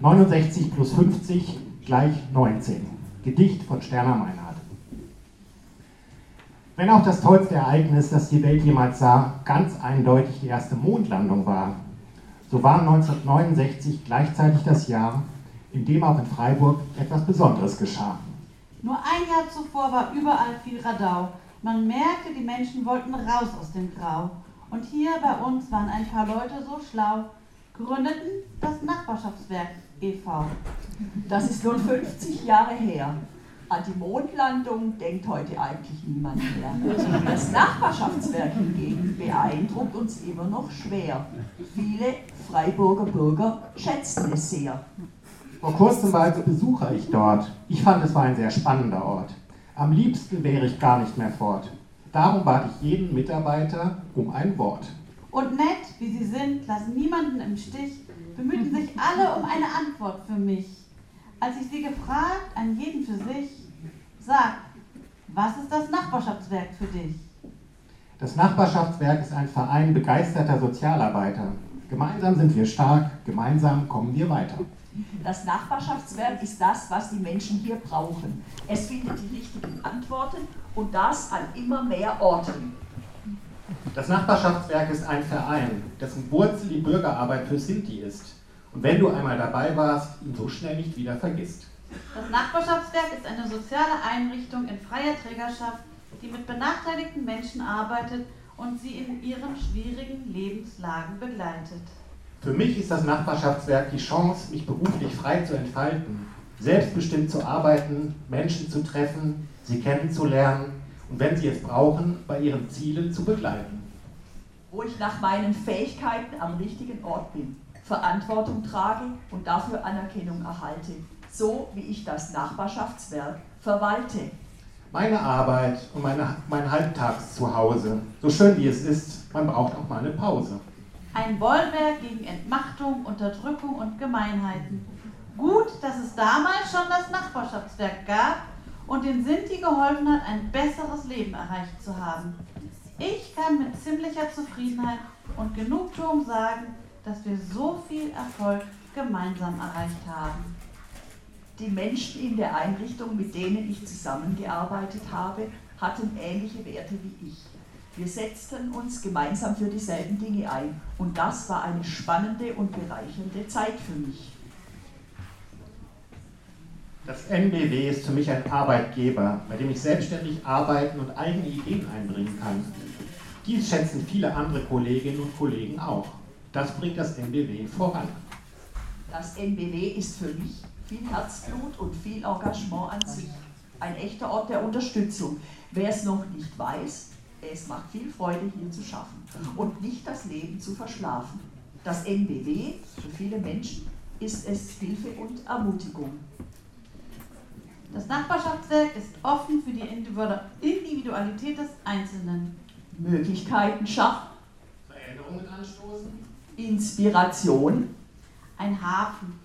69 plus 50 gleich 19. Gedicht von Sterner Meinhardt. Wenn auch das tollste Ereignis, das die Welt jemals sah, ganz eindeutig die erste Mondlandung war, so war 1969 gleichzeitig das Jahr, in dem auch in Freiburg etwas Besonderes geschah. Nur ein Jahr zuvor war überall viel Radau. Man merkte, die Menschen wollten raus aus dem Grau. Und hier bei uns waren ein paar Leute so schlau, gründeten das Nachbarschaftswerk e.V. Das ist nun 50 Jahre her. An die Mondlandung denkt heute eigentlich niemand mehr. Das Nachbarschaftswerk hingegen beeindruckt uns immer noch schwer. Viele Freiburger Bürger schätzen es sehr. Vor kurzem war also Besucher ich dort. Ich fand, es war ein sehr spannender Ort. Am liebsten wäre ich gar nicht mehr fort. Darum bat ich jeden Mitarbeiter um ein Wort. Und nett, wie sie sind, lassen niemanden im Stich, bemühten sich alle um eine Antwort für mich. Als ich sie gefragt, an jeden für sich, sag, was ist das Nachbarschaftswerk für dich? Das Nachbarschaftswerk ist ein Verein begeisterter Sozialarbeiter. Gemeinsam sind wir stark, gemeinsam kommen wir weiter. Das Nachbarschaftswerk ist das, was die Menschen hier brauchen. Es findet die richtigen Antworten und das an immer mehr Orten. Das Nachbarschaftswerk ist ein Verein, dessen Wurzel die Bürgerarbeit für Sinti ist. Und wenn du einmal dabei warst, ihn so schnell nicht wieder vergisst. Das Nachbarschaftswerk ist eine soziale Einrichtung in freier Trägerschaft, die mit benachteiligten Menschen arbeitet und sie in ihren schwierigen Lebenslagen begleitet. Für mich ist das Nachbarschaftswerk die Chance, mich beruflich frei zu entfalten, selbstbestimmt zu arbeiten, Menschen zu treffen, sie kennenzulernen und wenn sie es brauchen, bei ihren Zielen zu begleiten. Wo ich nach meinen Fähigkeiten am richtigen Ort bin, Verantwortung trage und dafür Anerkennung erhalte, so wie ich das Nachbarschaftswerk verwalte. Meine Arbeit und meine, mein Halbtagszuhause, so schön wie es ist, man braucht auch mal eine Pause. Ein Bollwerk gegen Entmachtung, Unterdrückung und Gemeinheiten. Gut, dass es damals schon das Nachbarschaftswerk gab und den Sinti geholfen hat, ein besseres Leben erreicht zu haben. Ich kann mit ziemlicher Zufriedenheit und Genugtuung sagen, dass wir so viel Erfolg gemeinsam erreicht haben. Die Menschen in der Einrichtung, mit denen ich zusammengearbeitet habe, hatten ähnliche Werte wie ich. Wir setzten uns gemeinsam für dieselben Dinge ein und das war eine spannende und bereichernde Zeit für mich. Das NBW ist für mich ein Arbeitgeber, bei dem ich selbstständig arbeiten und eigene Ideen einbringen kann. Dies schätzen viele andere Kolleginnen und Kollegen auch. Das bringt das NBW voran. Das NBW ist für mich viel Herzblut und viel Engagement an sich. Ein echter Ort der Unterstützung. Wer es noch nicht weiß, es macht viel Freude, hier zu schaffen und nicht das Leben zu verschlafen. Das NBW für viele Menschen ist es Hilfe und Ermutigung. Das Nachbarschaftswerk ist offen für die Individualität des Einzelnen. Möglichkeiten schaffen, Veränderungen anstoßen, Inspiration, ein Hafen.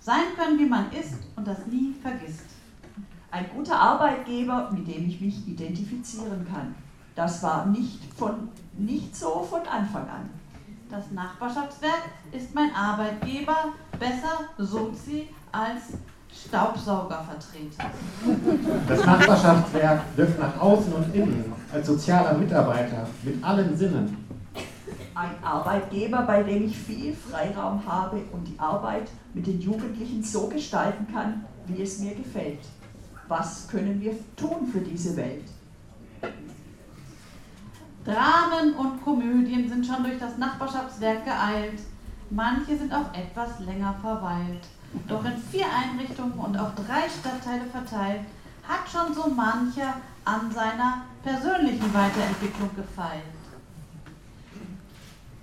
Sein können, wie man ist und das nie vergisst. Ein guter Arbeitgeber, mit dem ich mich identifizieren kann. Das war nicht, von, nicht so von Anfang an. Das Nachbarschaftswerk ist mein Arbeitgeber, besser Sozi als Staubsaugervertreter. Das Nachbarschaftswerk wirkt nach außen und innen als sozialer Mitarbeiter mit allen Sinnen. Ein Arbeitgeber, bei dem ich viel Freiraum habe und die Arbeit mit den Jugendlichen so gestalten kann, wie es mir gefällt. Was können wir tun für diese Welt? Dramen und Komödien sind schon durch das Nachbarschaftswerk geeilt. Manche sind auch etwas länger verweilt. Doch in vier Einrichtungen und auf drei Stadtteile verteilt, hat schon so mancher an seiner persönlichen Weiterentwicklung gefeilt.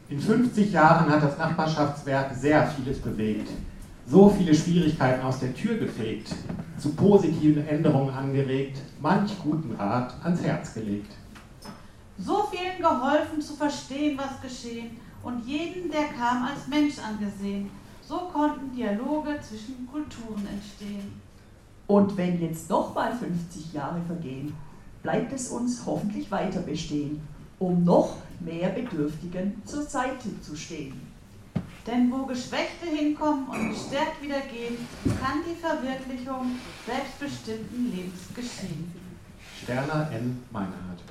In 50 Jahren hat das Nachbarschaftswerk sehr vieles bewegt, so viele Schwierigkeiten aus der Tür gefegt, zu positiven Änderungen angeregt, manch guten Rat ans Herz gelegt. So vielen geholfen zu verstehen, was geschehen und jeden, der kam, als Mensch angesehen. So konnten Dialoge zwischen Kulturen entstehen. Und wenn jetzt nochmal 50 Jahre vergehen, bleibt es uns hoffentlich weiter bestehen, um noch mehr Bedürftigen zur Seite zu stehen. Denn wo Geschwächte hinkommen und gestärkt wieder gehen, kann die Verwirklichung selbstbestimmten Lebens geschehen. Sterner N. Meinhardt.